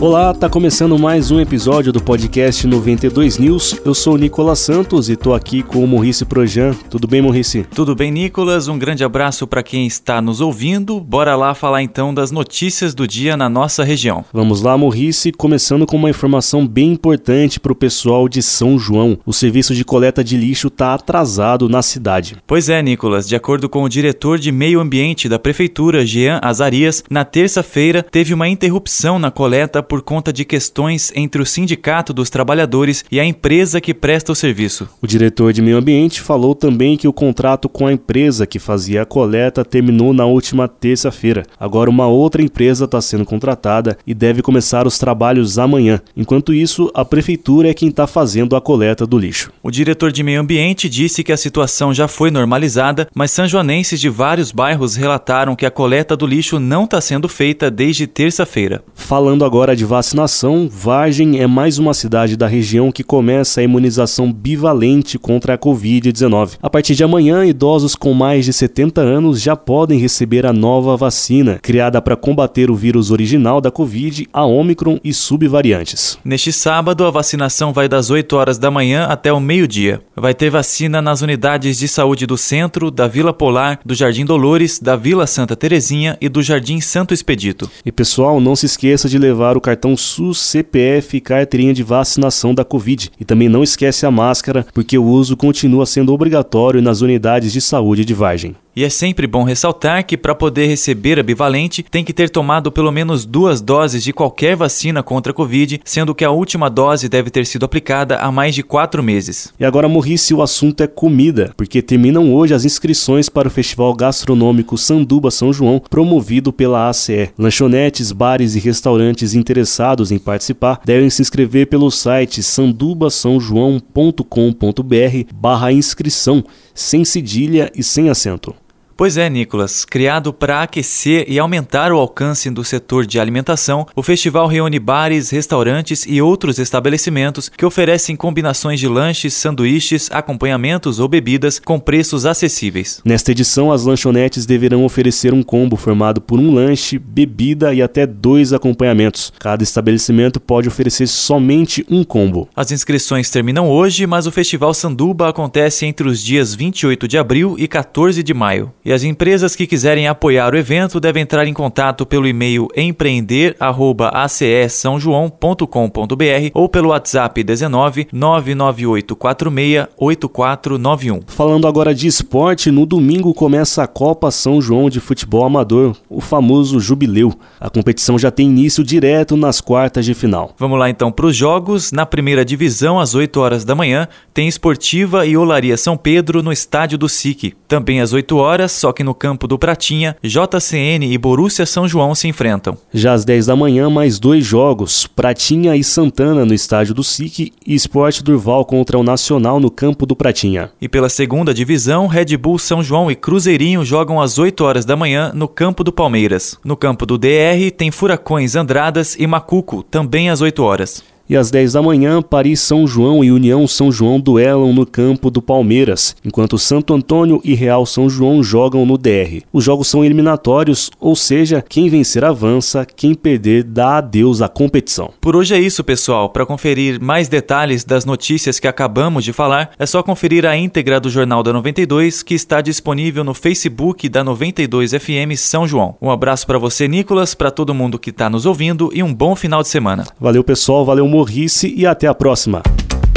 Olá, tá começando mais um episódio do podcast 92 News. Eu sou o Nicolas Santos e tô aqui com o Maurice Projan. Tudo bem, Maurice? Tudo bem, Nicolas? Um grande abraço para quem está nos ouvindo. Bora lá falar então das notícias do dia na nossa região. Vamos lá, Maurice, começando com uma informação bem importante para o pessoal de São João. O serviço de coleta de lixo está atrasado na cidade. Pois é, Nicolas. De acordo com o diretor de Meio Ambiente da Prefeitura, Jean Azarias, na terça-feira teve uma interrupção na coleta por conta de questões entre o Sindicato dos Trabalhadores e a empresa que presta o serviço. O diretor de Meio Ambiente falou também que o contrato com a empresa que fazia a coleta terminou na última terça-feira. Agora, uma outra empresa está sendo contratada e deve começar os trabalhos amanhã. Enquanto isso, a prefeitura é quem está fazendo a coleta do lixo. O diretor de Meio Ambiente disse que a situação já foi normalizada, mas sanjoanenses de vários bairros relataram que a coleta do lixo não está sendo feita desde terça-feira. Falando agora de de vacinação, Vargem é mais uma cidade da região que começa a imunização bivalente contra a Covid-19. A partir de amanhã, idosos com mais de 70 anos já podem receber a nova vacina, criada para combater o vírus original da Covid, a Omicron e subvariantes. Neste sábado, a vacinação vai das 8 horas da manhã até o meio-dia. Vai ter vacina nas unidades de saúde do Centro, da Vila Polar, do Jardim Dolores, da Vila Santa Terezinha e do Jardim Santo Expedito. E pessoal, não se esqueça de levar o cartão SUS, CPF e carteirinha de vacinação da Covid. E também não esquece a máscara, porque o uso continua sendo obrigatório nas unidades de saúde de Vargem. E é sempre bom ressaltar que para poder receber a bivalente tem que ter tomado pelo menos duas doses de qualquer vacina contra a Covid, sendo que a última dose deve ter sido aplicada há mais de quatro meses. E agora, Morrice, o assunto é comida, porque terminam hoje as inscrições para o Festival Gastronômico Sanduba São João, promovido pela ACE. Lanchonetes, bares e restaurantes interessados em participar devem se inscrever pelo site sandubasaojoão.com.br barra inscrição, sem cedilha e sem acento. Pois é, Nicolas. Criado para aquecer e aumentar o alcance do setor de alimentação, o festival reúne bares, restaurantes e outros estabelecimentos que oferecem combinações de lanches, sanduíches, acompanhamentos ou bebidas com preços acessíveis. Nesta edição, as lanchonetes deverão oferecer um combo formado por um lanche, bebida e até dois acompanhamentos. Cada estabelecimento pode oferecer somente um combo. As inscrições terminam hoje, mas o Festival Sanduba acontece entre os dias 28 de abril e 14 de maio. E as empresas que quiserem apoiar o evento devem entrar em contato pelo e-mail empreender@acesãojoão.com.br ou pelo WhatsApp 19 99846 8491. Falando agora de esporte, no domingo começa a Copa São João de Futebol Amador, o famoso Jubileu. A competição já tem início direto nas quartas de final. Vamos lá então para os jogos. Na primeira divisão, às 8 horas da manhã, tem Esportiva e Olaria São Pedro no estádio do SIC. Também às 8 horas, só que no campo do Pratinha, JCN e Borussia São João se enfrentam. Já às 10 da manhã, mais dois jogos: Pratinha e Santana no estádio do SIC e Esporte Durval contra o Nacional no campo do Pratinha. E pela segunda divisão, Red Bull São João e Cruzeirinho jogam às 8 horas da manhã no campo do Palmeiras. No campo do DR tem Furacões Andradas e Macuco, também às 8 horas. E às 10 da manhã, Paris São João e União São João duelam no campo do Palmeiras, enquanto Santo Antônio e Real São João jogam no DR. Os jogos são eliminatórios, ou seja, quem vencer avança, quem perder dá adeus à competição. Por hoje é isso, pessoal. Para conferir mais detalhes das notícias que acabamos de falar, é só conferir a íntegra do Jornal da 92, que está disponível no Facebook da 92 FM São João. Um abraço para você, Nicolas, para todo mundo que está nos ouvindo e um bom final de semana. Valeu, pessoal. Valeu, Morrice e até a próxima.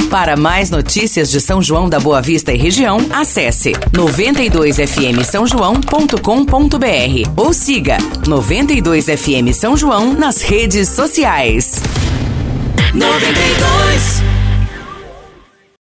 Para mais notícias de São João da Boa Vista e região, acesse 92fm São João.com.br ou siga 92fm São João nas redes sociais. 92